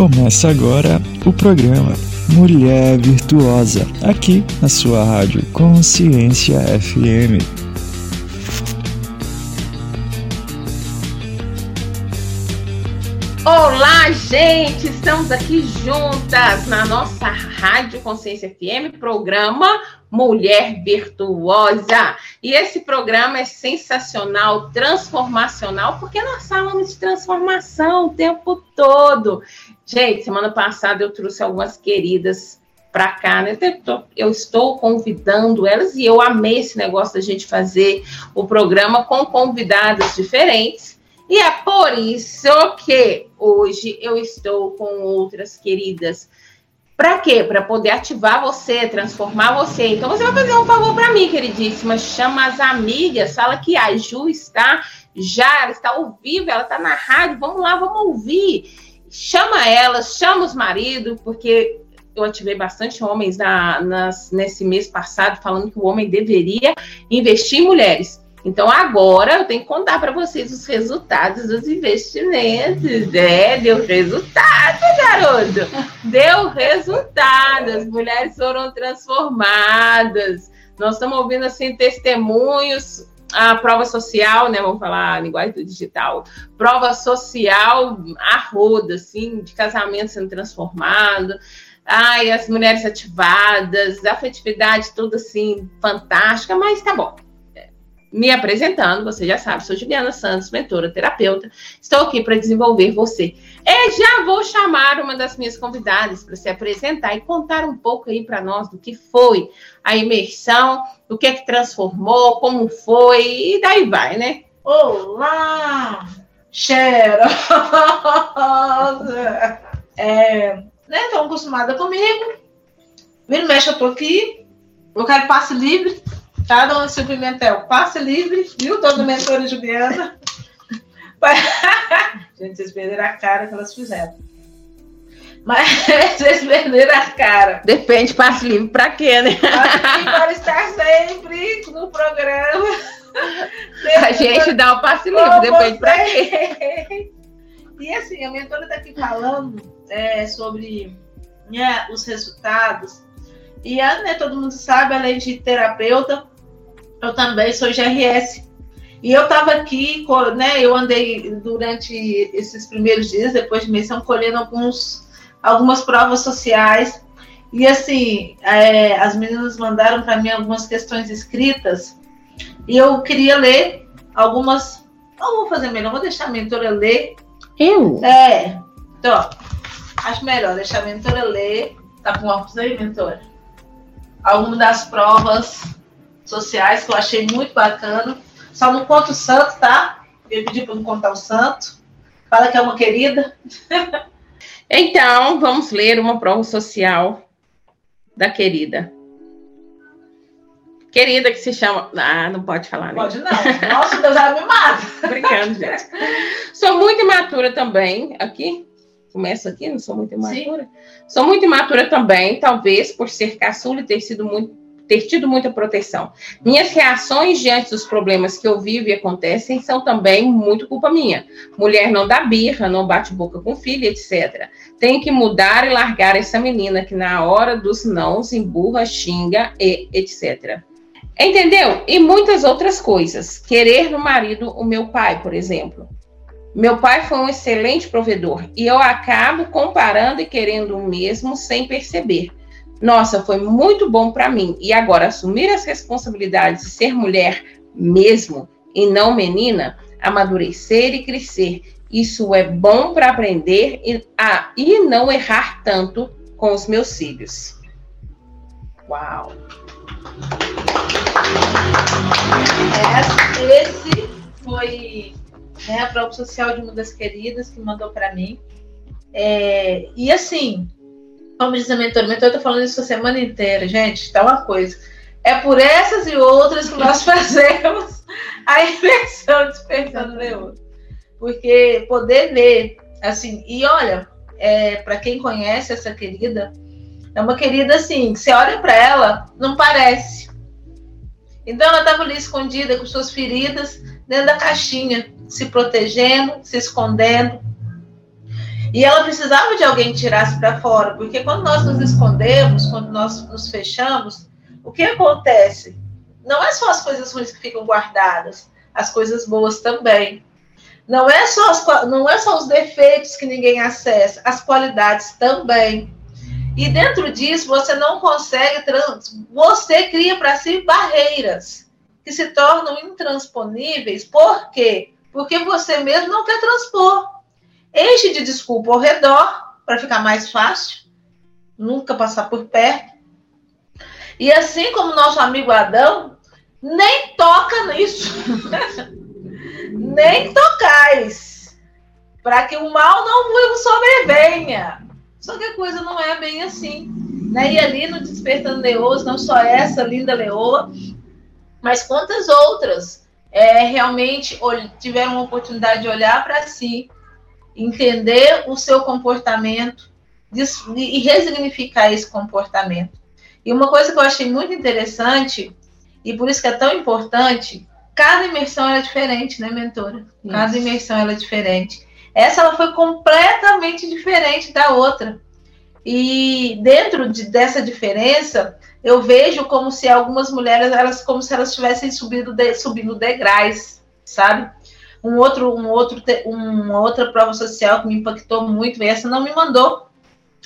Começa agora o programa Mulher Virtuosa, aqui na sua rádio Consciência FM. Olá, gente! Estamos aqui juntas na nossa Rádio Consciência FM, programa Mulher Virtuosa. E esse programa é sensacional, transformacional, porque nós falamos de transformação o tempo todo. Gente, semana passada eu trouxe algumas queridas para cá, né? Eu estou convidando elas e eu amei esse negócio da gente fazer o programa com convidadas diferentes. E é por isso que hoje eu estou com outras queridas para quê? Para poder ativar você, transformar você. Então você vai fazer um favor para mim, queridíssima. Chama as amigas, fala que a Ju está já, ela está ao vivo, ela está na rádio. Vamos lá, vamos ouvir. Chama elas, chama os maridos, porque eu ativei bastante homens na, nas, nesse mês passado falando que o homem deveria investir em mulheres. Então agora eu tenho que contar para vocês os resultados dos investimentos. É, deu resultado, garoto. Deu resultado. As mulheres foram transformadas. Nós estamos ouvindo assim testemunhos. A prova social, né? Vamos falar a linguagem do digital. Prova social a roda, assim, de casamento sendo transformado. Ai, as mulheres ativadas, a afetividade toda assim, fantástica, mas tá bom me apresentando, você já sabe, sou Juliana Santos, mentora, terapeuta. Estou aqui para desenvolver você. E já vou chamar uma das minhas convidadas para se apresentar e contar um pouco aí para nós do que foi a imersão, o que é que transformou, como foi, e daí vai, né? Olá, cheirosa! É, né, estão acostumada comigo. Vira mexe, eu tô aqui. Eu quero passe livre Cada um Silvio Pimentel, passe livre, viu, dona mentora Juliana? Gente, vocês perderam a cara que elas fizeram. Mas vocês perderam a cara. Depende, passe livre para quê, né? Para estar sempre no programa. a gente dá o passe livre, depende para quê. E assim, a mentora está aqui falando é, sobre né, os resultados. E a, né, todo mundo sabe, além de terapeuta, eu também sou GRS. E eu estava aqui, né? Eu andei durante esses primeiros dias, depois de missão, colhendo alguns, algumas provas sociais. E assim, é, as meninas mandaram para mim algumas questões escritas. E eu queria ler algumas. Não vou fazer melhor, vou deixar a mentora ler. Eu? É. Então, acho melhor deixar a mentora ler. Tá com óculos aí, mentora? Algumas das provas sociais, que eu achei muito bacana. Só não conta o santo, tá? Eu pedi para não contar o santo. Fala que é uma querida. então, vamos ler uma prova social da querida. Querida que se chama. Ah, não pode falar, né? Pode não. Nossa, Deus, ela me mata. Brincando, gente. Sou muito imatura também. Aqui. Começa aqui, não sou muito imatura. Sim. Sou muito imatura também, talvez por ser caçula e ter sido muito ter tido muita proteção. Minhas reações diante dos problemas que eu vivo e acontecem são também muito culpa minha. Mulher não dá birra, não bate boca com filho, etc. Tenho que mudar e largar essa menina que na hora dos nãos emburra, xinga e etc. Entendeu? E muitas outras coisas. Querer no marido o meu pai, por exemplo. Meu pai foi um excelente provedor e eu acabo comparando e querendo o mesmo sem perceber. Nossa, foi muito bom para mim. E agora, assumir as responsabilidades de ser mulher mesmo e não menina, amadurecer e crescer. Isso é bom para aprender e, a, e não errar tanto com os meus filhos. Uau! Esse foi né, a prova social de uma das queridas que mandou para mim. É, e assim, como diz a mentora, mentora está falando isso a semana inteira, gente, tá uma coisa. É por essas e outras que nós fazemos a inversão despertando leão. Porque poder ler, assim, e olha, é, para quem conhece essa querida, é uma querida assim, que você olha para ela, não parece. Então ela estava ali escondida com suas feridas dentro da caixinha, se protegendo, se escondendo. E ela precisava de alguém que tirasse para fora, porque quando nós nos escondemos, quando nós nos fechamos, o que acontece? Não é só as coisas ruins que ficam guardadas, as coisas boas também. Não é só, as, não é só os defeitos que ninguém acessa, as qualidades também. E dentro disso, você não consegue, você cria para si barreiras que se tornam intransponíveis. Por quê? Porque você mesmo não quer transpor. Enche de desculpa ao redor, para ficar mais fácil, nunca passar por perto. E assim como nosso amigo Adão, nem toca nisso. nem tocais, para que o mal não sobrevenha. Só que a coisa não é bem assim. Né? E ali no Despertando Leoas, não só essa linda leoa, mas quantas outras é, realmente tiveram a oportunidade de olhar para si, entender o seu comportamento e resignificar esse comportamento. E uma coisa que eu achei muito interessante, e por isso que é tão importante, cada imersão é diferente, né, mentora? Cada imersão é diferente. Essa ela foi completamente diferente da outra. E dentro de, dessa diferença, eu vejo como se algumas mulheres, elas como se elas tivessem subido, de, subindo degraus, sabe? Um outro, um outro, uma outra prova social que me impactou muito, e essa não me mandou,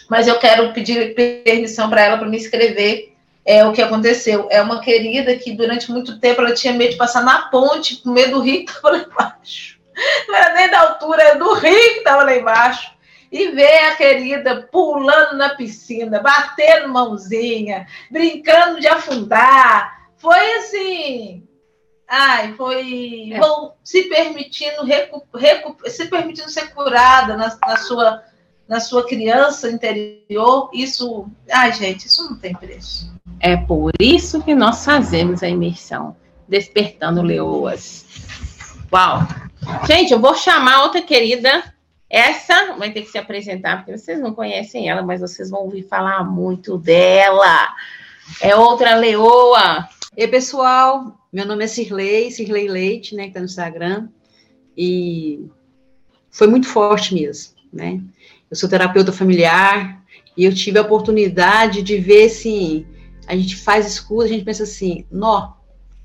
mas eu quero pedir permissão para ela para me escrever é o que aconteceu. É uma querida que durante muito tempo ela tinha medo de passar na ponte, com medo do rio que estava lá embaixo. Não era nem da altura, era do rio que estava lá embaixo. E ver a querida pulando na piscina, batendo mãozinha, brincando de afundar. Foi assim. Ai, foi é. bom, se permitindo recu, recu, se permitindo ser curada na, na sua na sua criança interior, isso, ai gente, isso não tem preço. É por isso que nós fazemos a imersão, despertando leoas. Uau! Gente, eu vou chamar outra querida. Essa vai ter que se apresentar, porque vocês não conhecem ela, mas vocês vão ouvir falar muito dela. É outra leoa. E pessoal, meu nome é Cirlei, Cirlei Leite, né, que tá no Instagram. E foi muito forte mesmo, né? Eu sou terapeuta familiar e eu tive a oportunidade de ver, assim, a gente faz escuta, a gente pensa assim, nó,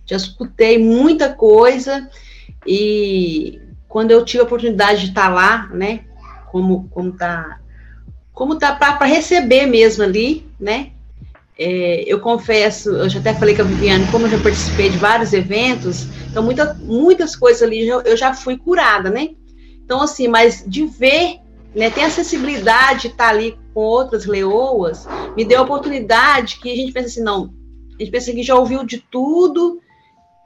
já escutei muita coisa e quando eu tive a oportunidade de estar lá, né, como, como tá, como tá para receber mesmo ali, né, é, eu confesso, eu já até falei com a Viviane, como eu já participei de vários eventos, então muita, muitas coisas ali eu, já fui curada, né, então assim, mas de ver né, tem acessibilidade de estar ali com outras leoas, me deu a oportunidade que a gente pensa assim, não, a gente pensa que já ouviu de tudo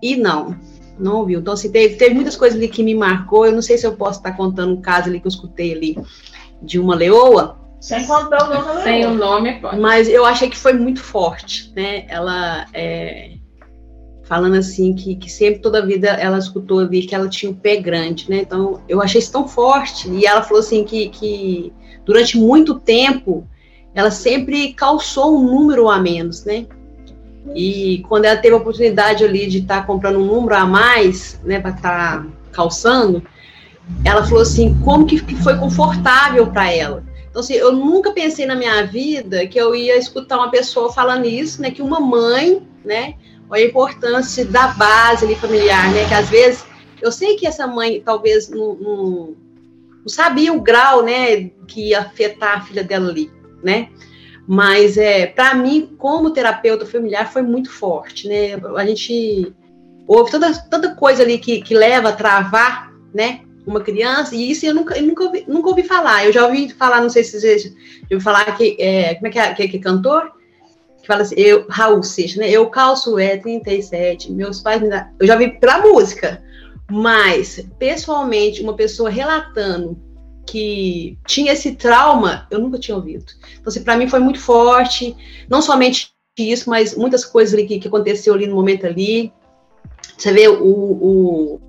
e não, não ouviu. Então, assim, teve, teve muitas coisas ali que me marcou, eu não sei se eu posso estar contando um caso ali que eu escutei ali de uma leoa, sem contar o nome Sem o nome, pode. Mas eu achei que foi muito forte, né? Ela é, falando assim que, que sempre toda a vida ela escutou ali que ela tinha um pé grande, né? Então eu achei isso tão forte e ela falou assim que, que durante muito tempo ela sempre calçou um número a menos, né? E quando ela teve a oportunidade ali de estar tá comprando um número a mais, né, para estar tá calçando, ela falou assim, como que, que foi confortável para ela. Então, assim, eu nunca pensei na minha vida que eu ia escutar uma pessoa falando isso, né, que uma mãe, né, a importância da base ali familiar, né? Que às vezes eu sei que essa mãe talvez não, não, não sabia o grau, né, que ia afetar a filha dela ali, né? Mas é, para mim, como terapeuta familiar, foi muito forte, né? A gente houve toda, tanta coisa ali que, que leva a travar, né? Uma criança, e isso eu nunca, eu nunca, ouvi, nunca ouvi falar. Eu já ouvi falar, não sei se vocês já ouviram falar que, é, como é que é, que, que é cantor? que fala assim, eu, Raul Seixas, né? Eu calço é 37, meus pais me dão. Eu já vi pela música, mas pessoalmente, uma pessoa relatando que tinha esse trauma, eu nunca tinha ouvido. Então, assim, para mim foi muito forte, não somente isso, mas muitas coisas ali que, que aconteceu ali no momento ali. Você vê o, o,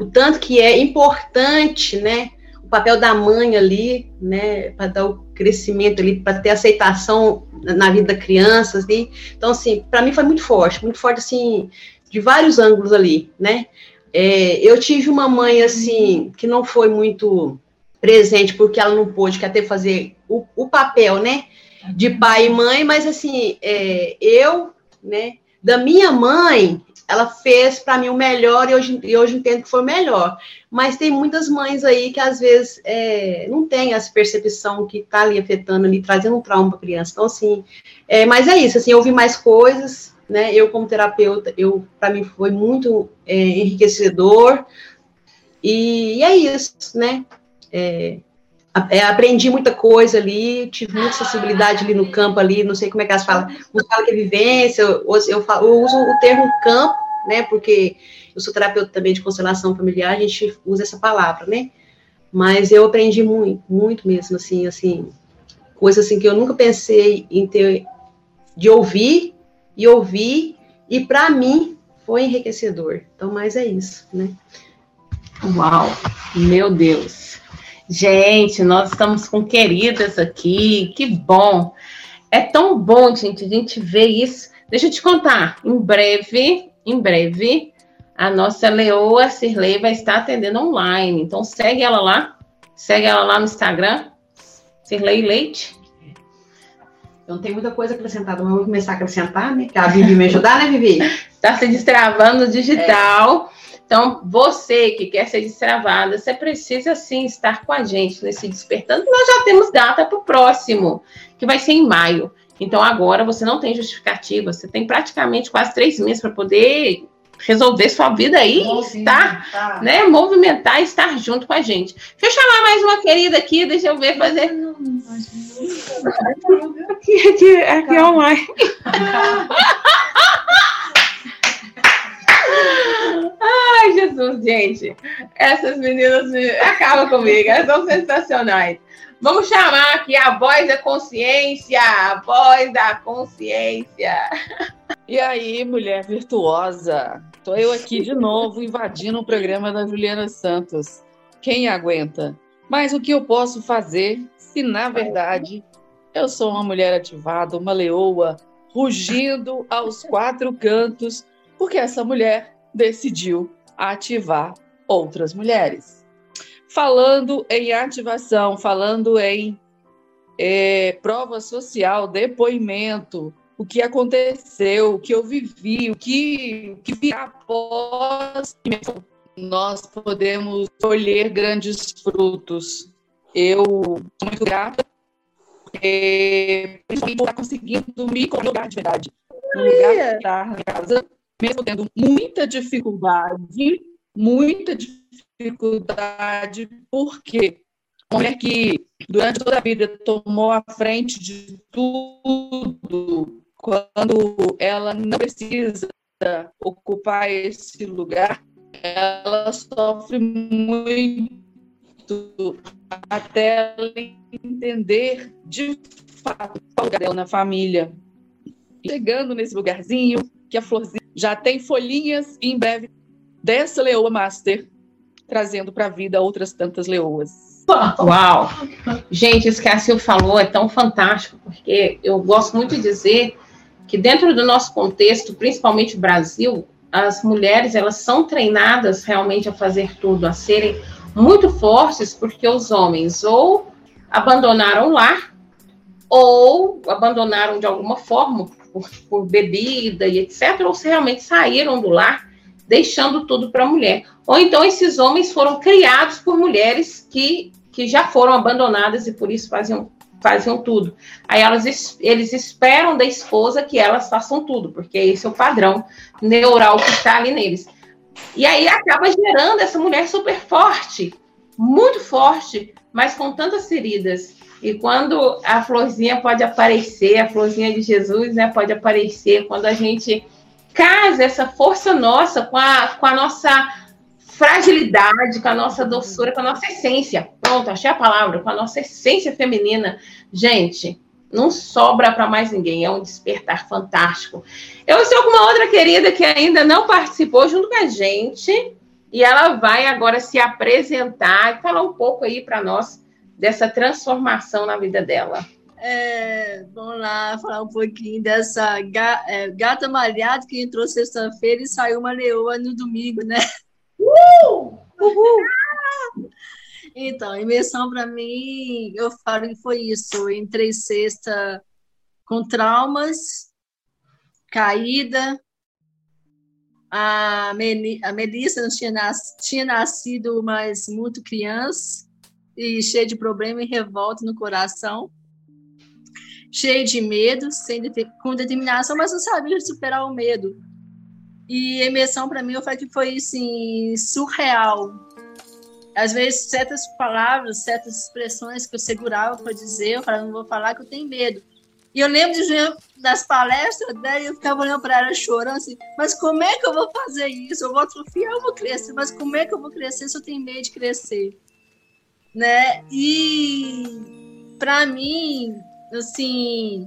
o tanto que é importante, né? o papel da mãe ali, né, para dar o crescimento ali, para ter aceitação na vida da criança, assim. Então, assim, para mim foi muito forte, muito forte, assim, de vários ângulos ali, né. É, eu tive uma mãe, assim, que não foi muito presente porque ela não pôde, quer ter fazer o, o papel, né? De pai e mãe, mas assim, é, eu, né? Da minha mãe, ela fez para mim o melhor e hoje, e hoje entendo que foi o melhor. Mas tem muitas mães aí que às vezes é, não tem essa percepção que está ali afetando, ali, trazendo um trauma para a criança. Então, assim, é, mas é isso, assim, eu ouvi mais coisas, né? Eu, como terapeuta, eu para mim foi muito é, enriquecedor. E, e, é isso, né? É, aprendi muita coisa ali, tive muita sensibilidade ali no campo ali, não sei como é que elas falam, uns falam que é vivência, eu, eu, falo, eu uso o termo campo, né, porque eu sou terapeuta também de constelação familiar, a gente usa essa palavra, né, mas eu aprendi muito, muito mesmo, assim, assim, coisas assim que eu nunca pensei em ter, de ouvir, e ouvir, e para mim foi enriquecedor, então, mas é isso, né. Uau, meu Deus. Gente, nós estamos com queridas aqui, que bom. É tão bom, gente, a gente ver isso. Deixa eu te contar, em breve, em breve, a nossa Leoa Cirlei vai estar atendendo online. Então segue ela lá, segue ela lá no Instagram, Cirlei Leite. Então tem muita coisa acrescentada, mas eu vou começar a acrescentar, né? Que a Vivi me ajudar, né, Vivi? Está se destravando digital. É. Então, você que quer ser destravada, você precisa sim estar com a gente nesse despertando. Nós já temos data para o próximo, que vai ser em maio. Então, agora você não tem justificativa, você tem praticamente quase três meses para poder resolver sua vida aí e estar, tá. né, movimentar e estar junto com a gente. Deixa eu chamar mais uma querida aqui, deixa eu ver fazer. Aqui, aqui, aqui online. Ai, Jesus, gente. Essas meninas acabam comigo, elas são sensacionais. Vamos chamar aqui a voz da consciência, a voz da consciência. E aí, mulher virtuosa? Tô eu aqui de novo invadindo o programa da Juliana Santos. Quem aguenta? Mas o que eu posso fazer se, na verdade, eu sou uma mulher ativada, uma leoa, rugindo aos quatro cantos, porque essa mulher decidiu ativar outras mulheres. Falando em ativação, falando em é, prova social, depoimento, o que aconteceu, o que eu vivi, o que, o que virá após, nós podemos colher grandes frutos. Eu sou muito grata é, por estar conseguindo me colocar de verdade no lugar de estar na casa mesmo tendo muita dificuldade, muita dificuldade, porque uma mulher que durante toda a vida tomou a frente de tudo, quando ela não precisa ocupar esse lugar, ela sofre muito até ela entender de fato o lugar dela na família. Chegando nesse lugarzinho, que a florzinha já tem folhinhas e em breve dessa leoa master trazendo para a vida outras tantas leoas. Uau! Gente, isso que a Sil falou é tão fantástico, porque eu gosto muito de dizer que dentro do nosso contexto, principalmente Brasil, as mulheres elas são treinadas realmente a fazer tudo, a serem muito fortes, porque os homens ou abandonaram lar ou abandonaram de alguma forma por, por bebida e etc., ou se realmente saíram do lar, deixando tudo para a mulher. Ou então esses homens foram criados por mulheres que, que já foram abandonadas e por isso faziam, faziam tudo. Aí elas, eles esperam da esposa que elas façam tudo, porque esse é o padrão neural que está ali neles. E aí acaba gerando essa mulher super forte, muito forte, mas com tantas feridas e quando a florzinha pode aparecer, a florzinha de Jesus, né, pode aparecer quando a gente casa essa força nossa com a, com a nossa fragilidade, com a nossa doçura, com a nossa essência. Pronto, achei a palavra, com a nossa essência feminina. Gente, não sobra para mais ninguém, é um despertar fantástico. Eu estou com uma outra querida que ainda não participou junto com a gente, e ela vai agora se apresentar e falar um pouco aí para nós dessa transformação na vida dela? É, vamos lá falar um pouquinho dessa é, gata malhada que entrou sexta-feira e saiu uma leoa no domingo, né? Uh! Uhul! Então, imersão para mim, eu falo que foi isso. Eu entrei sexta com traumas, caída. A, Meli, a Melissa não tinha, nas, tinha nascido, mas muito criança e cheia de problema e revolta no coração. Cheia de medo, sem, com determinação, mas não sabia superar o medo. E a imersão, para mim, eu falei que foi assim, surreal às vezes certas palavras, certas expressões que eu segurava para dizer, eu falava, não vou falar que eu tenho medo. E eu lembro de das palestras, daí eu ficava olhando para ela chorando assim, mas como é que eu vou fazer isso? Eu vou atrofiar, eu vou crescer, mas como é que eu vou crescer se eu tenho medo de crescer? Né? E para mim, assim,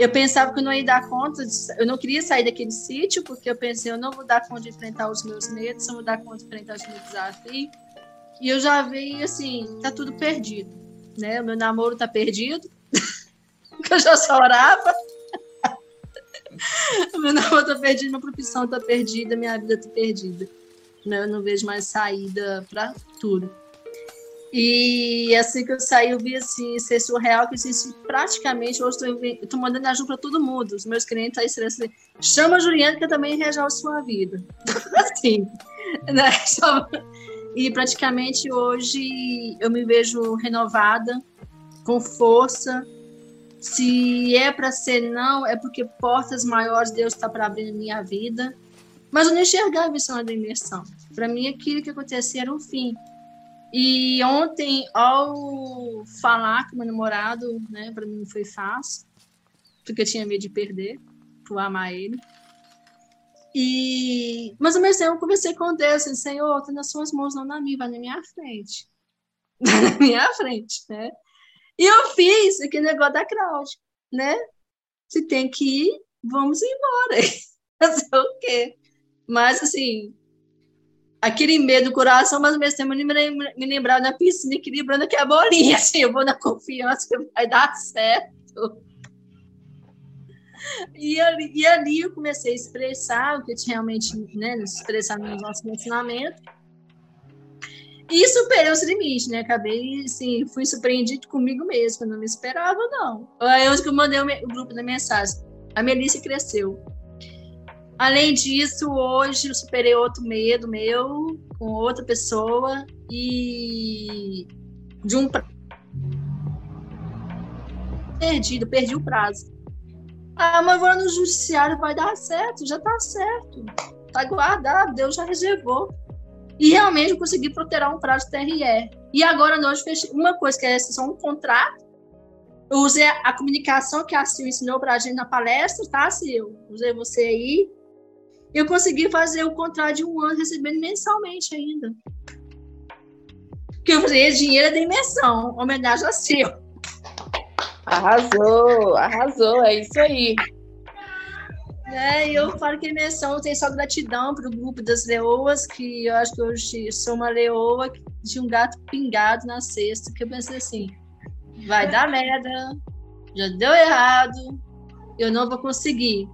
eu pensava que eu não ia dar conta, de, eu não queria sair daquele sítio, porque eu pensei, eu não vou dar conta de enfrentar os meus medos, não vou dar conta de enfrentar os meus desafios. E eu já vi assim, tá tudo perdido, né? O meu namoro tá perdido, eu já chorava. o meu namoro tá perdido, minha profissão tá perdida, minha vida tá perdida. Né? Eu não vejo mais saída para tudo. E assim que eu saí, eu vi assim, ser surreal, que assim, praticamente hoje tô mandando ajuda para todo mundo. Os meus clientes aí assim, chama a Juliana que eu também resolve sua vida. assim, né? E praticamente hoje eu me vejo renovada, com força. Se é para ser não, é porque portas maiores Deus está para abrir na minha vida. Mas eu não enxergava a visão da imersão. Para mim, aquilo que acontecia era um fim. E ontem, ao falar com meu namorado, né, para mim foi fácil, porque eu tinha medo de perder, por amar ele. E, mas ao mesmo tempo eu conversei com Deus, assim, Senhor, está nas suas mãos, não na minha, vai na minha frente. na minha frente, né? E eu fiz aquele negócio da crowd, né? Se tem que ir, vamos embora. Fazer o quê? Mas, assim, aquele medo do coração, mas ao mesmo tempo me, lembrava na piscina equilibrando aqui a bolinha, assim, eu vou na confiança que vai dar certo. E ali, e ali eu comecei a expressar o que eu tinha realmente, né, expressar no nosso relacionamento. E superei os limites, né? Acabei, assim, fui surpreendido comigo mesmo, não me esperava, não. Aí hoje que eu mandei o, grupo da mensagem, a Melissa cresceu. Além disso, hoje eu superei outro medo meu com outra pessoa e de um perdido, perdi o prazo. Ah, mas vou no judiciário, vai dar certo, já tá certo. Tá guardado, Deus já reservou. E realmente eu consegui protelar um prazo TRE. E agora nós fechamos uma coisa que é só um contrato. Eu usei a comunicação que a Sil ensinou para a gente na palestra, tá, Sil? Usei você aí. Eu consegui fazer o contrato de um ano recebendo mensalmente ainda. Porque eu falei, dinheiro é de imersão, homenagem a Sil. Arrasou, arrasou, é isso aí. É, eu falo que imersão tem só gratidão para o grupo das leoas, que eu acho que hoje sou uma leoa de um gato pingado na cesta, que eu pensei assim, vai dar merda, já deu errado, eu não vou conseguir.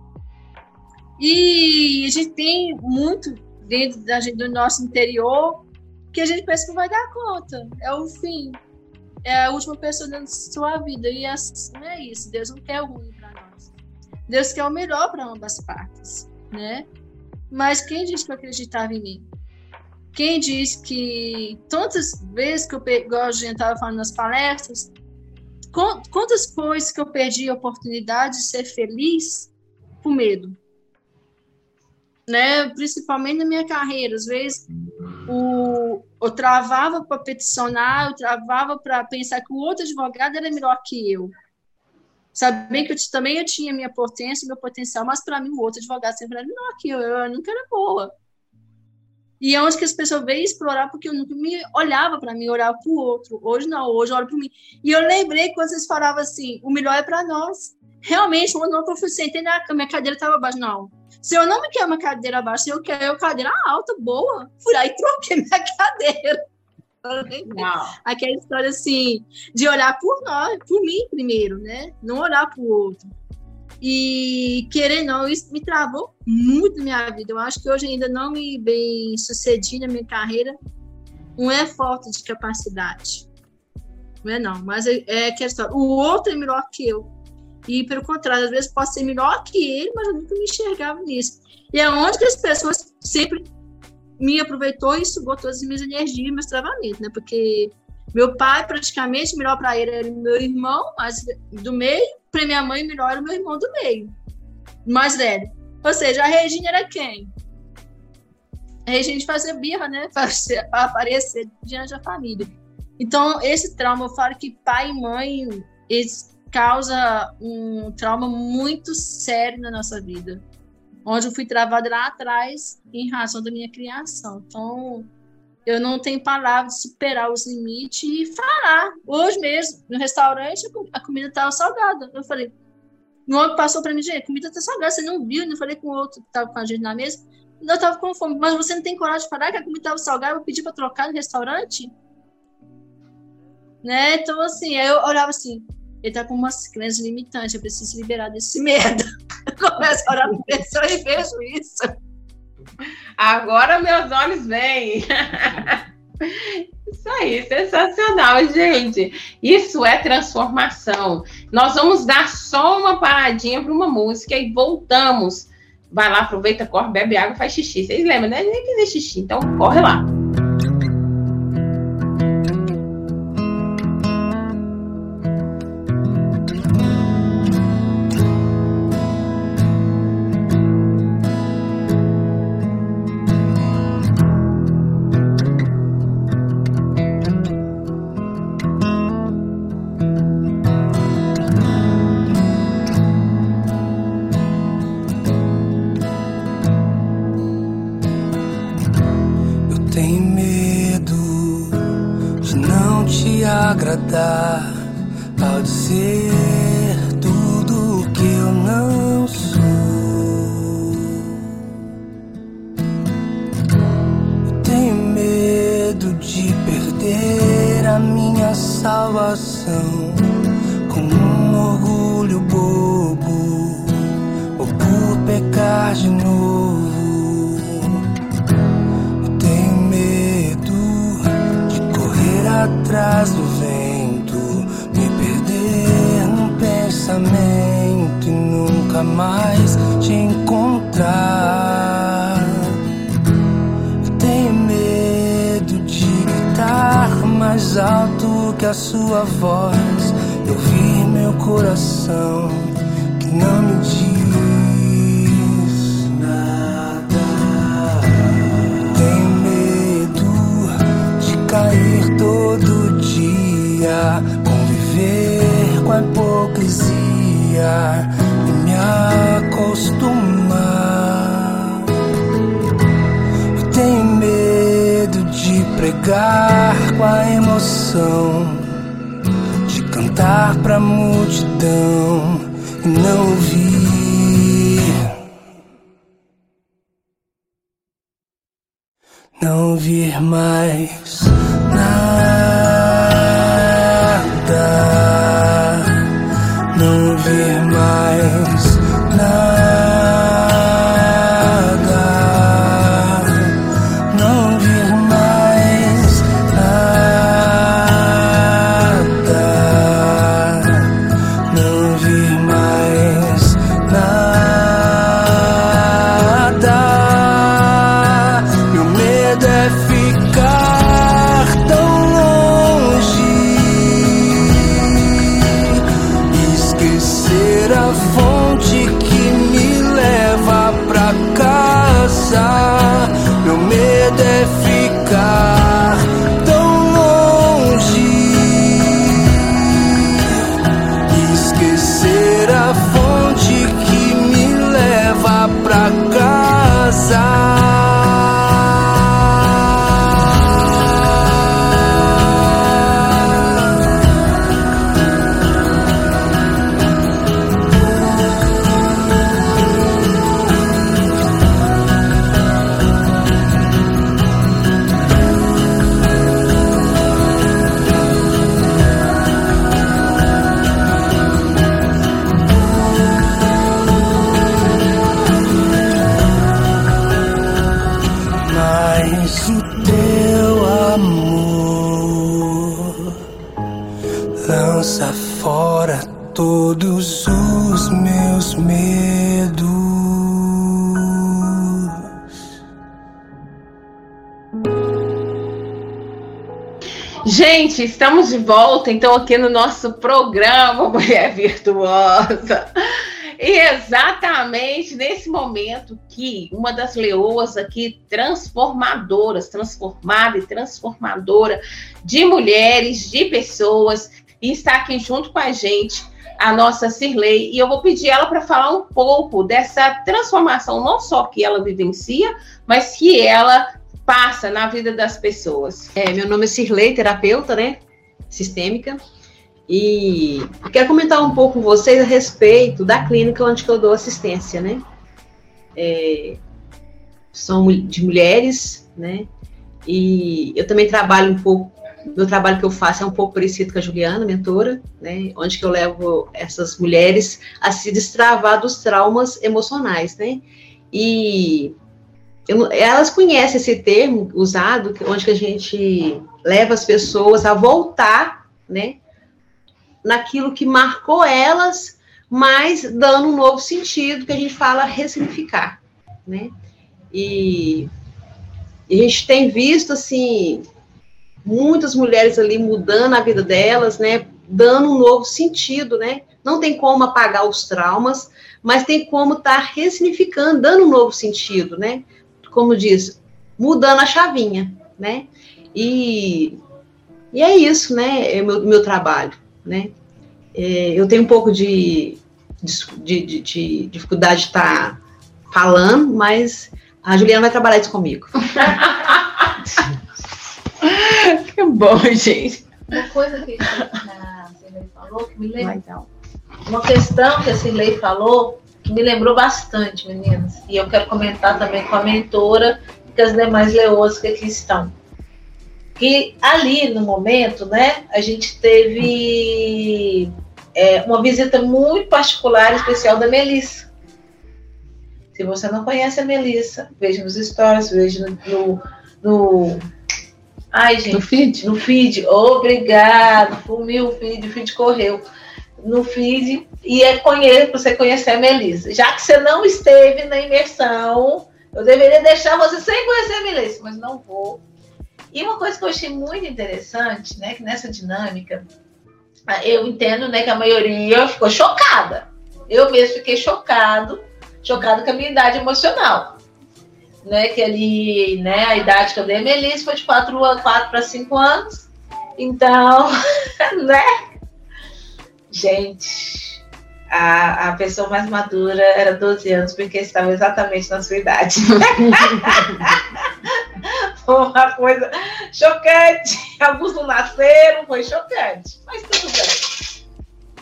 E a gente tem muito dentro da gente, do nosso interior que a gente pensa que vai dar conta, é o fim é a última pessoa da sua vida. E assim, é isso. Deus não quer o ruim para nós. Deus quer o melhor para ambas partes, né? Mas quem disse que eu acreditava em mim? Quem diz que tantas vezes que eu, igual a gente estava falando nas palestras, quantas coisas que eu perdi a oportunidade de ser feliz por medo? Né? Principalmente na minha carreira. Às vezes, o, eu travava para peticionar, eu travava para pensar que o outro advogado era melhor que eu. Sabia que eu também eu tinha minha potência, meu potencial, mas para mim o outro advogado sempre era melhor que eu, eu nunca era boa. E é onde que as pessoas veem explorar, porque eu nunca me olhava para mim, olhava para o outro. Hoje não, hoje eu olho para mim. E eu lembrei quando vocês falavam assim: o melhor é para nós. Realmente, quando eu sentei na minha cadeira estava abaixo, não. Se eu não me quero uma cadeira baixa, eu quero uma cadeira alta, boa. Fui aí e troquei minha cadeira. Não. Aquela história assim, de olhar por nós, por mim primeiro, né? Não olhar para o outro. E querer não, isso me travou muito na minha vida. Eu acho que hoje ainda não me bem sucedi na minha carreira não é falta de capacidade. Não é não, mas é, é questão. O outro é melhor que eu. E pelo contrário, às vezes posso ser melhor que ele, mas eu nunca me enxergava nisso. E é onde que as pessoas sempre me aproveitou e sugou todas as minhas energias e meus travamentos, né? Porque meu pai, praticamente, melhor para ele era meu irmão, mas do meio, para minha mãe, melhor era meu irmão do meio, mais velho. Ou seja, a Regina era quem? A Regina fazia birra, né? Para aparecer diante da família. Então, esse trauma, eu falo que pai e mãe, eles causa um trauma muito sério na nossa vida. Onde eu fui travada lá atrás em razão da minha criação. Então, eu não tenho palavras de superar os limites e falar. Hoje mesmo, no restaurante, a comida estava salgada. Eu falei, o homem passou para mim, gente, a comida está salgada, você não viu? Eu falei com o outro que estava com a gente na mesa, eu estava com fome, mas você não tem coragem de falar que a comida estava salgada, eu pedi para trocar no restaurante? Né? Então, assim, eu olhava assim, ele tá com umas crenças limitantes, eu preciso liberar desse medo. Eu começo a orar por pessoa e vejo isso. Agora meus olhos veem. Isso aí, sensacional, gente. Isso é transformação. Nós vamos dar só uma paradinha para uma música e voltamos. Vai lá, aproveita, corre, bebe água, faz xixi. Vocês lembram, né? Nem fazer xixi, então corre lá. Agradar ao dizer Gente, estamos de volta então aqui no nosso programa Mulher Virtuosa. E exatamente nesse momento que uma das leoas aqui transformadoras, transformada e transformadora de mulheres, de pessoas, e está aqui junto com a gente a nossa Cirlei, e eu vou pedir ela para falar um pouco dessa transformação, não só que ela vivencia, mas que ela passa na vida das pessoas. É, meu nome é Cirlei, terapeuta, né? Sistêmica. E quero comentar um pouco com vocês a respeito da clínica onde eu dou assistência, né? É, são de mulheres, né? E eu também trabalho um pouco, meu trabalho que eu faço é um pouco parecido com a Juliana, mentora, né? Onde que eu levo essas mulheres a se destravar dos traumas emocionais, né? E eu, elas conhecem esse termo usado, onde que a gente leva as pessoas a voltar, né? naquilo que marcou elas, mas dando um novo sentido, que a gente fala ressignificar, né? E, e a gente tem visto, assim, muitas mulheres ali mudando a vida delas, né? Dando um novo sentido, né? Não tem como apagar os traumas, mas tem como estar tá ressignificando, dando um novo sentido, né? Como diz, mudando a chavinha, né? E, e é isso, né? É o meu, meu trabalho né? É, eu tenho um pouco de, de, de, de dificuldade de estar tá falando, mas a Juliana vai trabalhar isso comigo. que bom, gente. Uma coisa que a Cirlei falou que me lembra. Uma questão que a Cirlei falou me lembrou bastante, meninas. E eu quero comentar também com a mentora e com as demais leoas que aqui estão que ali no momento, né, a gente teve é, uma visita muito particular, especial da Melissa. Se você não conhece a Melissa, veja nos stories, veja no, no, no Ai, gente. No feed? No feed. Obrigado. Fumiu o feed, o feed correu. No feed. E é conhecer, você conhecer a Melissa. Já que você não esteve na imersão, eu deveria deixar você sem conhecer a Melissa, mas não vou. E uma coisa que eu achei muito interessante, né, que nessa dinâmica, eu entendo, né, que a maioria ficou chocada. Eu mesmo fiquei chocado, chocado com a minha idade emocional. Né, que ali, né, a idade que eu dei a Melissa foi de 4, 4 para 5 anos. Então, né? Gente, a, a pessoa mais madura era 12 anos, porque estava exatamente na sua idade. foi uma coisa chocante. Alguns não nasceram, foi chocante. Mas tudo bem.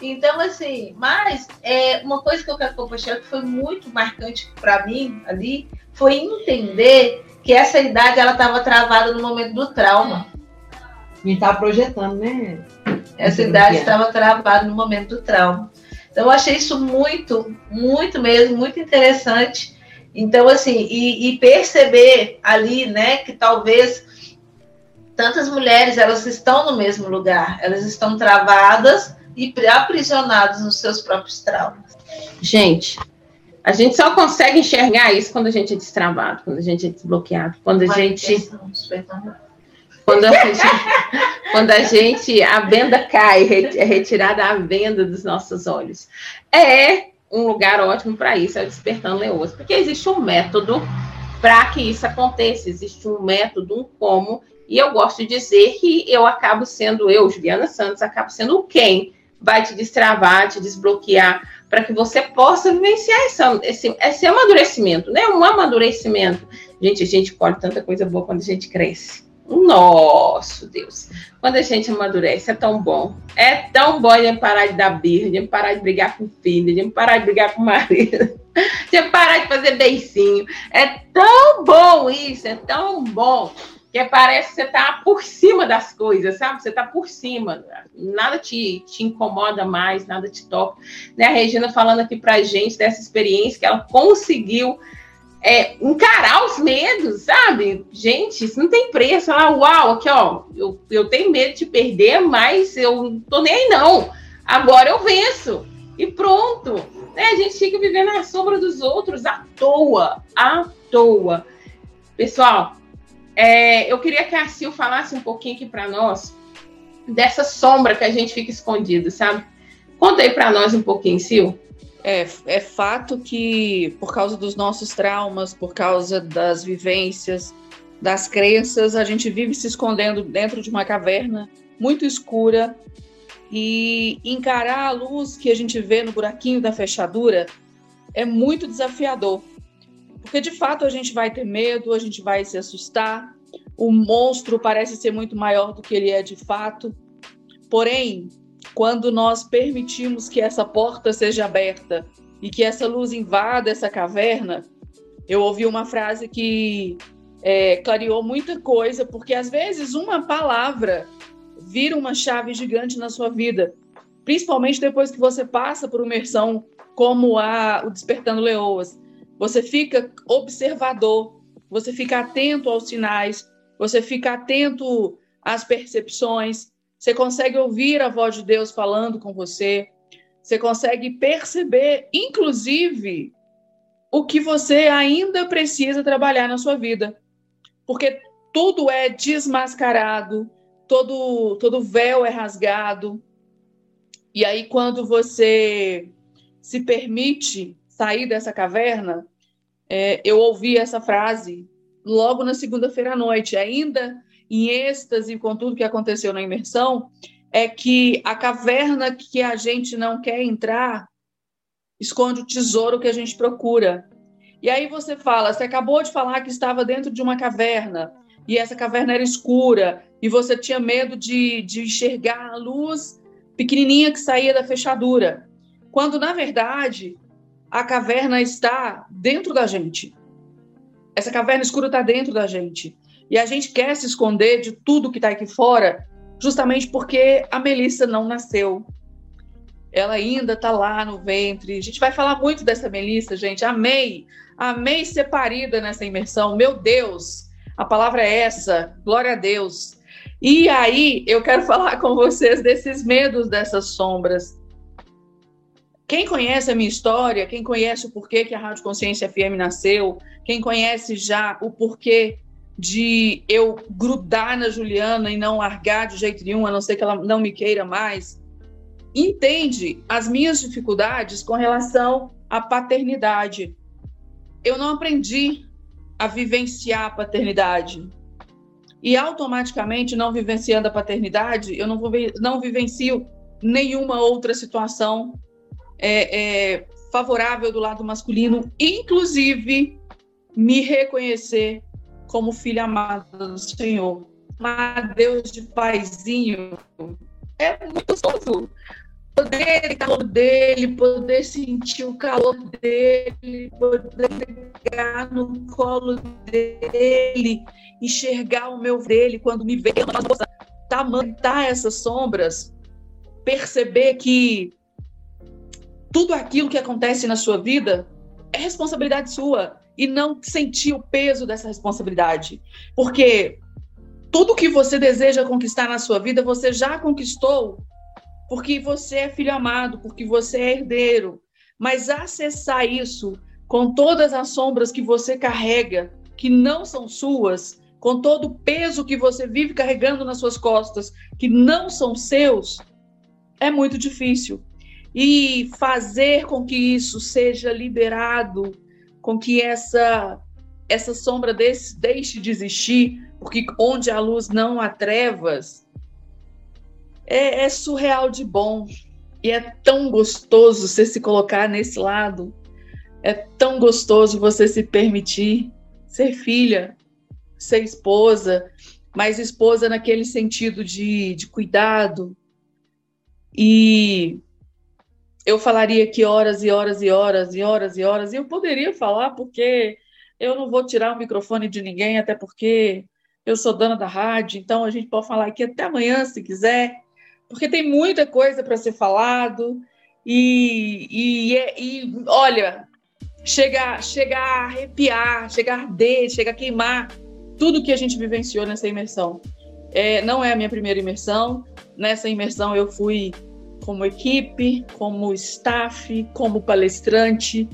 Então, assim, mas é, uma coisa que eu quero compartilhar que foi muito marcante para mim ali foi entender que essa idade ela estava travada no momento do trauma. Gente estava projetando, né? Essa idade estava travada no momento do trauma. Então, eu achei isso muito, muito mesmo, muito interessante. Então, assim, e, e, perceber ali, né, que talvez tantas mulheres, elas estão no mesmo lugar, elas estão travadas e aprisionadas nos seus próprios traumas. Gente, a gente só consegue enxergar isso quando a gente é destravado, quando a gente é desbloqueado, quando a gente... Quando a gente, quando a gente, a venda cai, é retirada a venda dos nossos olhos. É um lugar ótimo para isso é o Despertando Leoas, porque existe um método para que isso aconteça, existe um método, um como, e eu gosto de dizer que eu acabo sendo, eu, Juliana Santos, acabo sendo quem vai te destravar, te desbloquear, para que você possa vivenciar esse, esse, esse amadurecimento, né? Um amadurecimento. Gente, a gente colhe tanta coisa boa quando a gente cresce. Nosso Deus. Quando a gente amadurece, é tão bom. É tão bom a gente parar de dar birra, de parar de brigar com o filho, de parar de brigar com o marido, de parar de fazer beicinho. É tão bom isso, é tão bom. Que parece que você está por cima das coisas, sabe? Você está por cima. Nada te, te incomoda mais, nada te toca. Né? A Regina falando aqui pra gente dessa experiência que ela conseguiu é, encarar os medos, sabe? Gente, isso não tem preço. Ah, uau, aqui, ó, eu, eu tenho medo de perder, mas eu não tô nem aí, não. Agora eu venço. E pronto. Né? A gente fica vivendo na sombra dos outros à toa. À toa. Pessoal, é, eu queria que a Sil falasse um pouquinho aqui para nós dessa sombra que a gente fica escondido, sabe? Conta aí para nós um pouquinho, Sil. É, é fato que, por causa dos nossos traumas, por causa das vivências, das crenças, a gente vive se escondendo dentro de uma caverna muito escura e encarar a luz que a gente vê no buraquinho da fechadura é muito desafiador. Porque de fato a gente vai ter medo, a gente vai se assustar, o monstro parece ser muito maior do que ele é de fato. Porém, quando nós permitimos que essa porta seja aberta e que essa luz invada essa caverna, eu ouvi uma frase que é, clareou muita coisa, porque às vezes uma palavra vira uma chave gigante na sua vida, principalmente depois que você passa por uma imersão como a o Despertando Leoas. Você fica observador, você fica atento aos sinais, você fica atento às percepções, você consegue ouvir a voz de Deus falando com você, você consegue perceber, inclusive, o que você ainda precisa trabalhar na sua vida. Porque tudo é desmascarado, todo, todo véu é rasgado. E aí, quando você se permite sair dessa caverna, é, eu ouvi essa frase logo na segunda-feira à noite, ainda em êxtase com tudo que aconteceu na imersão, é que a caverna que a gente não quer entrar esconde o tesouro que a gente procura. E aí você fala, você acabou de falar que estava dentro de uma caverna, e essa caverna era escura, e você tinha medo de, de enxergar a luz pequenininha que saía da fechadura. Quando, na verdade, a caverna está dentro da gente. Essa caverna escura está dentro da gente. E a gente quer se esconder de tudo que está aqui fora, justamente porque a Melissa não nasceu. Ela ainda está lá no ventre. A gente vai falar muito dessa Melissa, gente. Amei, amei ser parida nessa imersão. Meu Deus, a palavra é essa. Glória a Deus. E aí, eu quero falar com vocês desses medos, dessas sombras. Quem conhece a minha história, quem conhece o porquê que a Rádio Consciência FM nasceu, quem conhece já o porquê de eu grudar na Juliana e não largar de jeito nenhum, a não ser que ela não me queira mais, entende as minhas dificuldades com relação à paternidade. Eu não aprendi a vivenciar a paternidade. E automaticamente, não vivenciando a paternidade, eu não, vou, não vivencio nenhuma outra situação é, é, favorável do lado masculino, inclusive me reconhecer como filha amada do Senhor. Mas Deus de paizinho é muito gostoso. Poder calor dele, poder sentir o calor dele, poder pegar no colo dele, enxergar o meu dele quando me vê, tamantar essas sombras, perceber que tudo aquilo que acontece na sua vida é responsabilidade sua e não sentir o peso dessa responsabilidade. Porque tudo que você deseja conquistar na sua vida, você já conquistou, porque você é filho amado, porque você é herdeiro. Mas acessar isso com todas as sombras que você carrega, que não são suas, com todo o peso que você vive carregando nas suas costas, que não são seus, é muito difícil. E fazer com que isso seja liberado com que essa essa sombra desse, deixe de existir, porque onde a luz não há trevas, é, é surreal de bom. E é tão gostoso você se colocar nesse lado. É tão gostoso você se permitir ser filha, ser esposa, mas esposa naquele sentido de, de cuidado. E eu falaria aqui horas e horas e horas e horas e horas, e eu poderia falar porque eu não vou tirar o microfone de ninguém, até porque eu sou dona da rádio, então a gente pode falar aqui até amanhã, se quiser, porque tem muita coisa para ser falado, e, e, e olha, chega, chega a arrepiar, chega a arder, chega a queimar tudo que a gente vivenciou nessa imersão. É, não é a minha primeira imersão. Nessa imersão eu fui como equipe, como staff, como palestrante,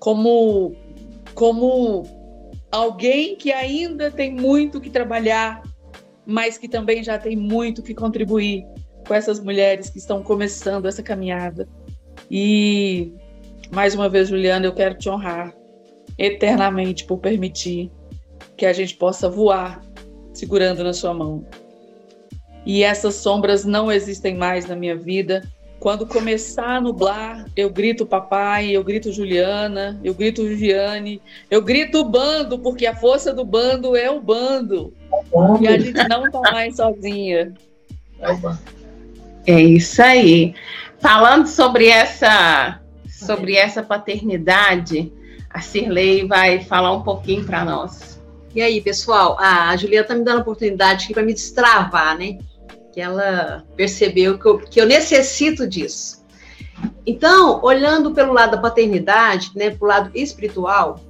como como alguém que ainda tem muito que trabalhar, mas que também já tem muito que contribuir com essas mulheres que estão começando essa caminhada. E mais uma vez, Juliana, eu quero te honrar eternamente por permitir que a gente possa voar segurando na sua mão. E essas sombras não existem mais na minha vida. Quando começar a nublar, eu grito papai, eu grito Juliana, eu grito Viviane, eu grito bando, porque a força do bando é o bando. E a gente não está mais sozinha. É isso aí. Falando sobre essa sobre essa paternidade, a Cirlei vai falar um pouquinho para nós. E aí, pessoal, a Juliana está me dando a oportunidade aqui para me destravar, né? Que ela percebeu que eu, que eu necessito disso. Então, olhando pelo lado da paternidade, né, pelo lado espiritual,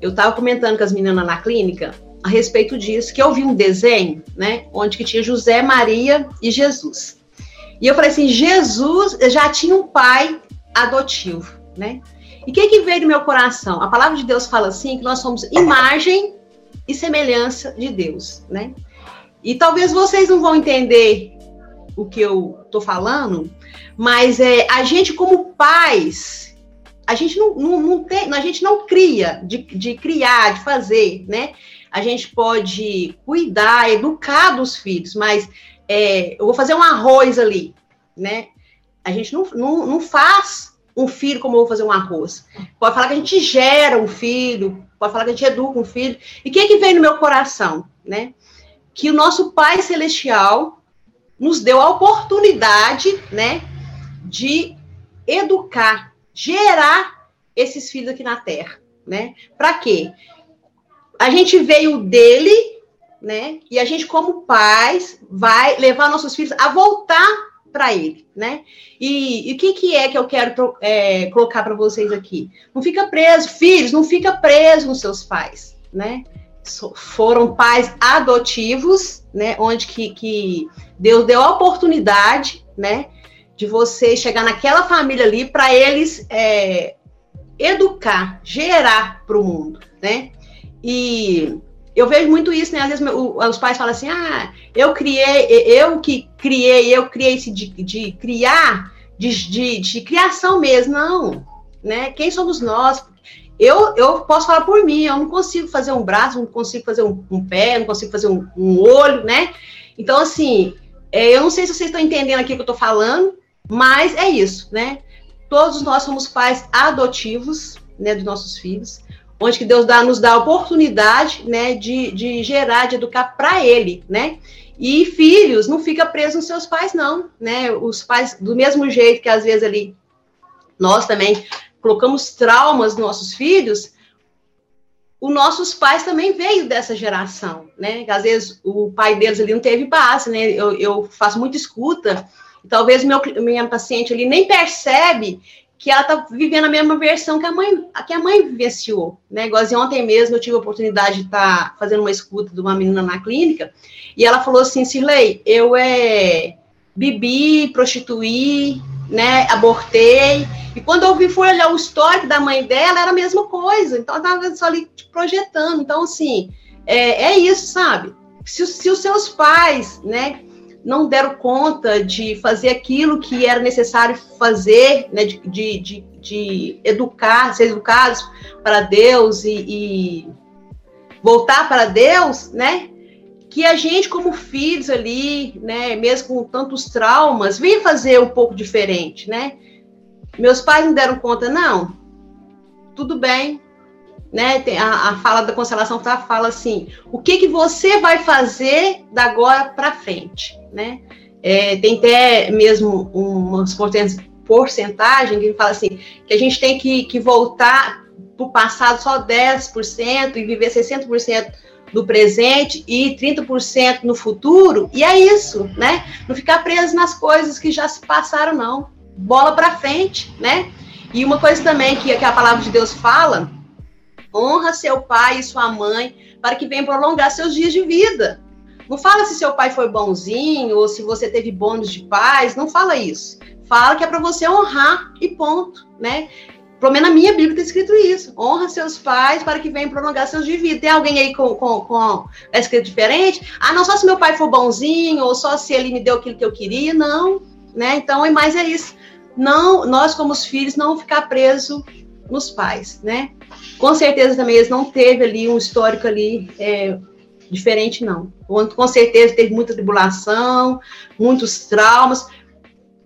eu estava comentando com as meninas na clínica a respeito disso, que eu vi um desenho, né, onde que tinha José, Maria e Jesus. E eu falei assim, Jesus já tinha um pai adotivo, né? E o que que veio do meu coração? A palavra de Deus fala assim que nós somos imagem e semelhança de Deus, né? E talvez vocês não vão entender o que eu estou falando, mas é, a gente, como pais, a gente não, não, não, tem, a gente não cria, de, de criar, de fazer, né? A gente pode cuidar, educar dos filhos, mas é, eu vou fazer um arroz ali, né? A gente não, não, não faz um filho como eu vou fazer um arroz. Pode falar que a gente gera um filho, pode falar que a gente educa um filho. E o que, é que vem no meu coração, né? Que o nosso Pai Celestial nos deu a oportunidade, né, de educar, gerar esses filhos aqui na Terra, né? Para quê? A gente veio dele, né? E a gente, como pais, vai levar nossos filhos a voltar para ele, né? E, o que, que é que eu quero é, colocar para vocês aqui? Não fica preso, filhos, não fica preso nos seus pais, né? Foram pais adotivos, né, onde que, que Deus deu a oportunidade, né, de você chegar naquela família ali para eles é, educar, gerar para o mundo, né? E eu vejo muito isso, né? Às vezes os pais falam assim: ah, eu criei, eu que criei, eu criei esse de, de criar, de, de, de criação mesmo. Não, né? Quem somos nós? Eu, eu posso falar por mim, eu não consigo fazer um braço, não consigo fazer um, um pé, não consigo fazer um, um olho, né? Então, assim, é, eu não sei se vocês estão entendendo aqui o que eu estou falando, mas é isso, né? Todos nós somos pais adotivos, né, dos nossos filhos, onde que Deus dá, nos dá a oportunidade, né, de, de gerar, de educar para Ele, né? E filhos, não fica preso nos seus pais, não, né? Os pais, do mesmo jeito que às vezes ali, nós também colocamos traumas nos nossos filhos, os nossos pais também veio dessa geração, né? Às vezes o pai deles ali não teve base, né? Eu, eu faço muita escuta, e talvez meu, minha paciente ali nem percebe que ela tá vivendo a mesma versão que a mãe, que a mãe vivenciou, né? Igual assim, ontem mesmo eu tive a oportunidade de estar tá fazendo uma escuta de uma menina na clínica, e ela falou assim, Cirlei, eu é bebi, prostituí, né? Abortei. E quando eu vi, fui olhar o histórico da mãe dela, era a mesma coisa. Então, ela estava só ali projetando. Então, assim, é, é isso, sabe? Se, se, os seus pais, né, não deram conta de fazer aquilo que era necessário fazer, né, de, de, de, de educar, ser educados para Deus e, e voltar para Deus, né? Que a gente, como filhos ali, né, mesmo com tantos traumas, vem fazer um pouco diferente, né? Meus pais não deram conta, não. Tudo bem, né? A, a fala da constelação tá, fala assim: o que que você vai fazer da agora para frente, né? É, tem até mesmo umas porcentagem que fala assim que a gente tem que, que voltar para o passado só 10% e viver 60% no presente e 30% no futuro, e é isso, né? Não ficar preso nas coisas que já se passaram, não. Bola para frente, né? E uma coisa também que, que a palavra de Deus fala, honra seu pai e sua mãe para que venham prolongar seus dias de vida. Não fala se seu pai foi bonzinho ou se você teve bônus de paz, não fala isso. Fala que é para você honrar e ponto, né? Pelo menos na minha Bíblia está escrito isso. Honra seus pais para que venham prolongar seus vida. Tem alguém aí com, com, com é escrito diferente? Ah, não só se meu pai for bonzinho, ou só se ele me deu aquilo que eu queria. Não, né? Então, é mais é isso. Não, nós como os filhos, não ficar preso nos pais, né? Com certeza também eles não teve ali um histórico ali é, diferente, não. Com certeza teve muita tribulação, muitos traumas.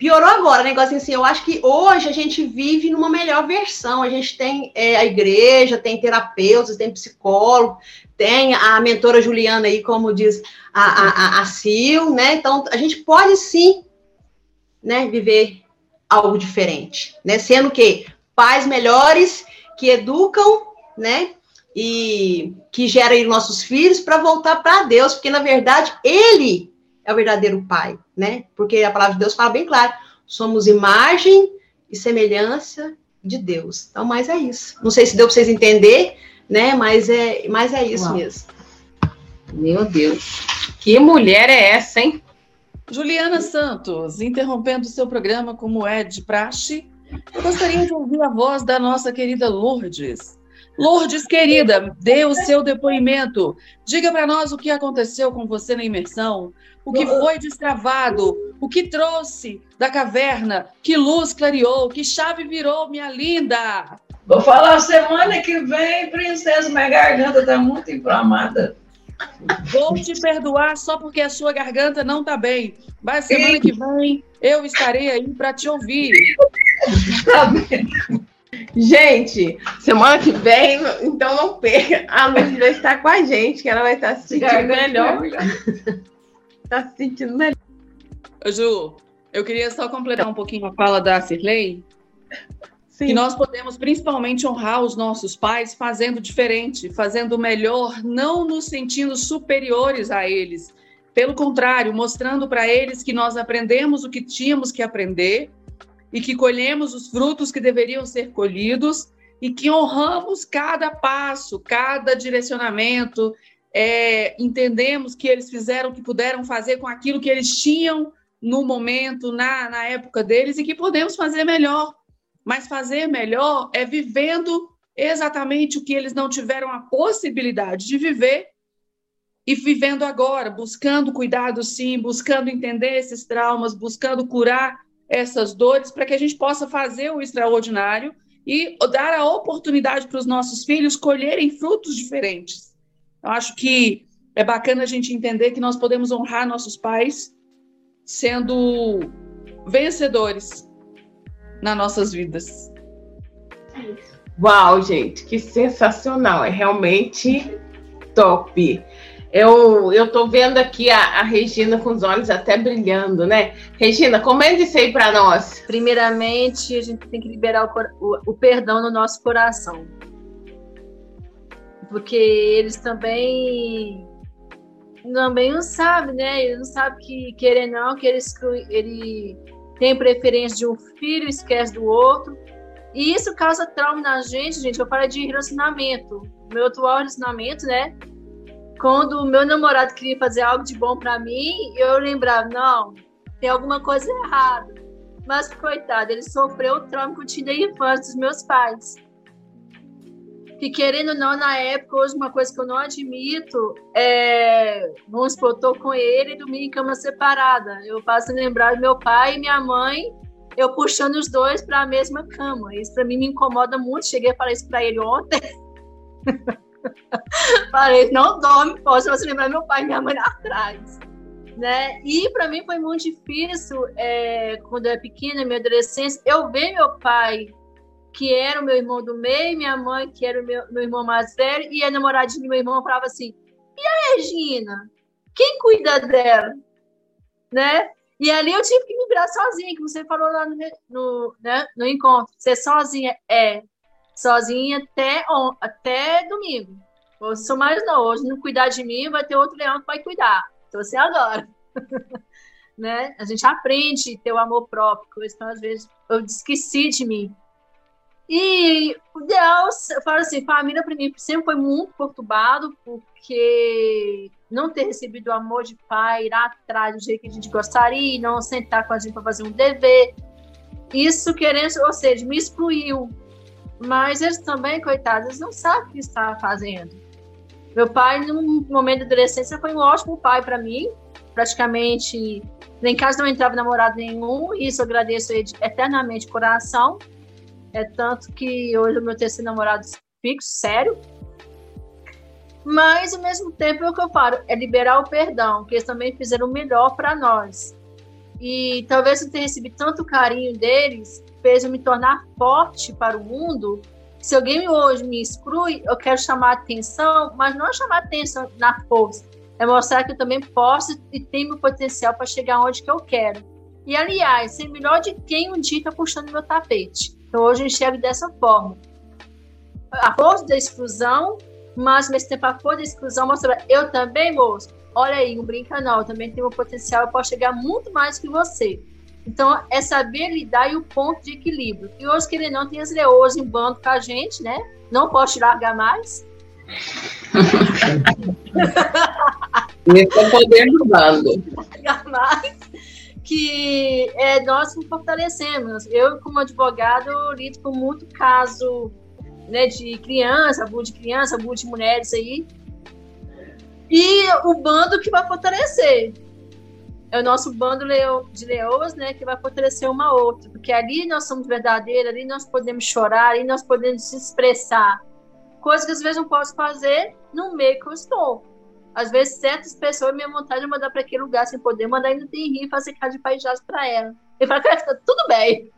Piorou agora, negócio assim, eu acho que hoje a gente vive numa melhor versão. A gente tem é, a igreja, tem terapeutas, tem psicólogo, tem a mentora Juliana aí, como diz a, a, a, Sil, né? Então, a gente pode sim né, viver algo diferente, né? Sendo que pais melhores que educam, né? E que geram nossos filhos para voltar para Deus, porque na verdade ele é o verdadeiro pai, né? Porque a palavra de Deus fala bem claro: somos imagem e semelhança de Deus. Então, mas é isso. Não sei se deu para vocês entender, né? Mas é, mas é isso Uau. mesmo. Meu Deus. Que mulher é essa, hein? Juliana Santos, interrompendo o seu programa como é de praxe, eu gostaria de ouvir a voz da nossa querida Lourdes. Lourdes, querida, dê o seu depoimento. Diga para nós o que aconteceu com você na imersão, o que foi destravado, o que trouxe da caverna, que luz clareou, que chave virou, minha linda. Vou falar semana que vem, princesa, minha garganta está muito inflamada. Vou te perdoar só porque a sua garganta não está bem. Mas semana que vem eu estarei aí para te ouvir. Tá bem. Gente, semana que vem, então não perca. A Luz vai estar com a gente, que ela vai estar se sentindo melhor. Está se sentindo melhor. Ju, eu queria só completar um pouquinho a fala da Cirlei. Sim. Que nós podemos principalmente honrar os nossos pais fazendo diferente, fazendo melhor, não nos sentindo superiores a eles. Pelo contrário, mostrando para eles que nós aprendemos o que tínhamos que aprender e que colhemos os frutos que deveriam ser colhidos e que honramos cada passo, cada direcionamento, é, entendemos que eles fizeram o que puderam fazer com aquilo que eles tinham no momento, na, na época deles, e que podemos fazer melhor. Mas fazer melhor é vivendo exatamente o que eles não tiveram a possibilidade de viver e vivendo agora, buscando cuidado sim, buscando entender esses traumas, buscando curar essas dores para que a gente possa fazer o extraordinário e dar a oportunidade para os nossos filhos colherem frutos diferentes. Eu acho que é bacana a gente entender que nós podemos honrar nossos pais sendo vencedores nas nossas vidas. Uau, gente, que sensacional! É realmente top. Eu, tô vendo aqui a, a, Regina com os olhos até brilhando, né? Regina, comenta isso aí para nós. Primeiramente, a gente tem que liberar o, o, o, perdão no nosso coração. Porque eles também também não sabem, né? Eles não sabem que querer não, que eles, ele tem preferência de um filho, esquece do outro. E isso causa trauma na gente, gente. Eu falo de relacionamento. Meu atual relacionamento, né? Quando o meu namorado queria fazer algo de bom para mim, eu lembrava, não, tem alguma coisa errada. Mas, coitado, ele sofreu o trauma que eu tinha da infância dos meus pais. Que, querendo ou não, na época, hoje, uma coisa que eu não admito é. Vamos supor, eu tô com ele e dormir em cama separada. Eu passo a lembrar do meu pai e minha mãe, eu puxando os dois para a mesma cama. Isso para mim me incomoda muito. Cheguei a falar isso para ele ontem. Falei, não dorme, posso você lembrar meu pai e minha mãe atrás. Né? E para mim foi muito difícil, é, quando eu era pequena, minha adolescência, eu ver meu pai, que era o meu irmão do meio, minha mãe, que era o meu, meu irmão mais velho, e a namoradinha do meu irmão falava assim: e a Regina? Quem cuida dela? Né? E ali eu tive que me virar sozinha, que você falou lá no, no, né, no encontro. Ser sozinha é sozinha até, até domingo. Hoje sou mais não, hoje não cuidar de mim, vai ter outro leão que vai cuidar. Então, assim, agora. né? A gente aprende ter o amor próprio, então, às vezes, eu esqueci de mim. E o ideal, eu falo assim, família para mim sempre foi muito perturbado, porque não ter recebido o amor de pai, ir atrás do jeito que a gente gostaria, não sentar com a gente para fazer um dever. Isso querendo, ou seja, me excluiu. Mas eles também, coitados, eles não sabem o que está fazendo. Meu pai, num momento de adolescência, foi um ótimo pai para mim. Praticamente, em casa não entrava namorado nenhum, e isso eu agradeço ele eternamente coração. É tanto que hoje o meu terceiro namorado fixo, sério. Mas, ao mesmo tempo, é o que eu falo, é liberar o perdão, que eles também fizeram o melhor para nós. E talvez eu tenha recebido tanto carinho deles, fez eu me tornar forte para o mundo. Se alguém hoje me exclui, eu quero chamar atenção, mas não é chamar atenção na força, é mostrar que eu também posso e tenho o potencial para chegar onde que eu quero. E, aliás, ser melhor de quem um dia está puxando meu tapete. Então, hoje eu enxergo dessa forma. A força da exclusão, mas ao mesmo tempo a força da exclusão mostra, eu também, moço, olha aí, não brinca não, eu também tenho um potencial, eu posso chegar muito mais que você. Então, é saber lidar e o ponto de equilíbrio. E hoje, querendo não, tem as leoas em bando com a gente, né? Não posso te largar mais. Nesse poder do bando. Largar mais que é, nós nos fortalecemos. Eu, como advogado, lido com muito caso né, de criança, abuso de criança, abuso de mulheres aí. E o bando que vai fortalecer. É o nosso bando de leoas, né, que vai fortalecer uma outra. Porque ali nós somos verdadeiros, ali nós podemos chorar, ali nós podemos se expressar. Coisas que às vezes não posso fazer no meio que eu estou. Às vezes, certas pessoas, minha vontade é mandar para aquele lugar sem poder, mandar ainda tem rir fazer cara de paijás para ela. E fala, cara, tá tudo bem.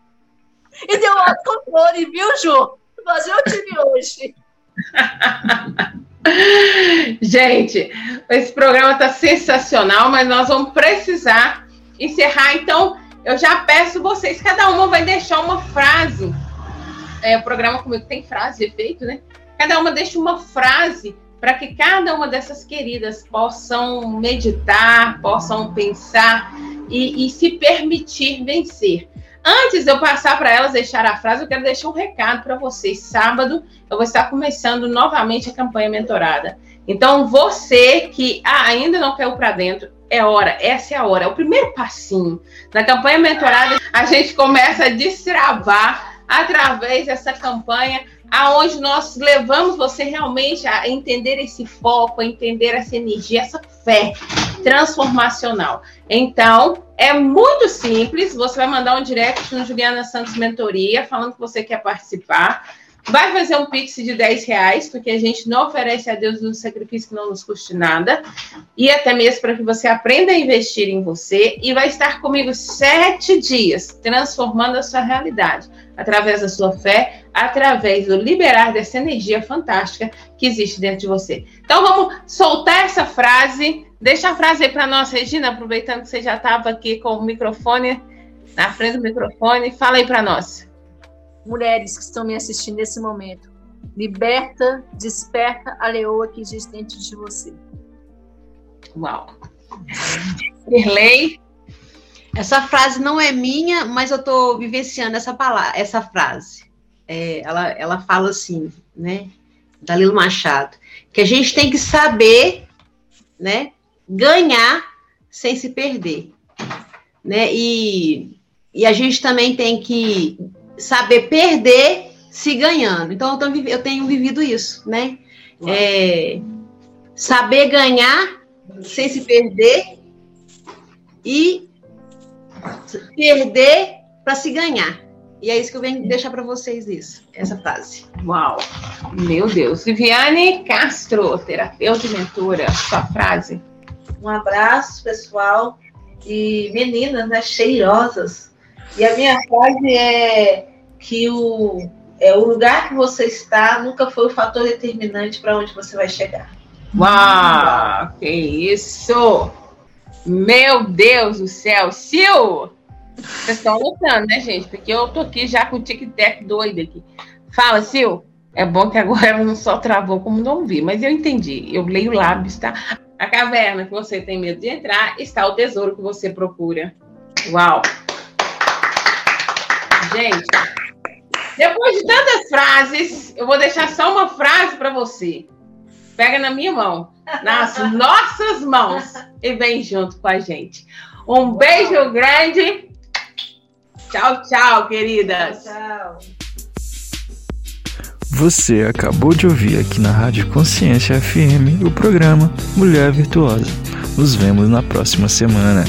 E deu autocontrole, viu, Ju? Mas eu tive hoje. Gente, esse programa está sensacional, mas nós vamos precisar encerrar. Então, eu já peço vocês, cada uma vai deixar uma frase. É, o programa comigo tem frase de efeito, né? Cada uma deixa uma frase para que cada uma dessas queridas possam meditar, possam pensar e, e se permitir vencer. Antes de eu passar para elas deixar a frase, eu quero deixar um recado para vocês. Sábado eu vou estar começando novamente a campanha mentorada. Então, você que ah, ainda não caiu para dentro, é hora, essa é a hora, é o primeiro passinho. Na campanha mentorada, a gente começa a destravar através dessa campanha aonde nós levamos você realmente a entender esse foco, a entender essa energia, essa fé transformacional. Então, é muito simples, você vai mandar um direct no Juliana Santos Mentoria, falando que você quer participar. Vai fazer um pix de 10 reais, porque a gente não oferece a Deus um sacrifício que não nos custe nada. E até mesmo para que você aprenda a investir em você. E vai estar comigo sete dias, transformando a sua realidade. Através da sua fé, através do liberar dessa energia fantástica que existe dentro de você. Então vamos soltar essa frase. Deixa a frase aí para nós, Regina, aproveitando que você já estava aqui com o microfone, na frente do microfone. Fala aí para nós mulheres que estão me assistindo nesse momento. Liberta, desperta a leoa que existe dentro de você. Uau. Irley. Essa frase não é minha, mas eu estou vivenciando essa palavra, essa frase. É, ela, ela fala assim, né? Dalilo Machado, que a gente tem que saber, né? Ganhar sem se perder, né? E, e a gente também tem que saber perder se ganhando. Então, eu tenho vivido isso, né? É, saber ganhar sem se perder e perder para se ganhar. E é isso que eu venho deixar para vocês isso, essa frase. Uau! Meu Deus. Viviane Castro, terapeuta e mentora, sua frase. Um abraço, pessoal. E meninas, né, cheirosas. E a minha frase é que o, é, o lugar que você está nunca foi o fator determinante para onde você vai chegar. Uau, que isso! Meu Deus do céu, Sil! Vocês estão lutando, né, gente? Porque eu tô aqui já com o tic-tac doido aqui. Fala, Sil. É bom que agora ela não só travou como não vi, mas eu entendi. Eu leio lábios, tá? A caverna que você tem medo de entrar está o tesouro que você procura. Uau! Gente, Depois de tantas frases, eu vou deixar só uma frase para você. Pega na minha mão, nas nossas mãos e vem junto com a gente. Um beijo grande. Tchau, tchau, queridas. Tchau. Você acabou de ouvir aqui na Rádio Consciência FM o programa Mulher Virtuosa. Nos vemos na próxima semana.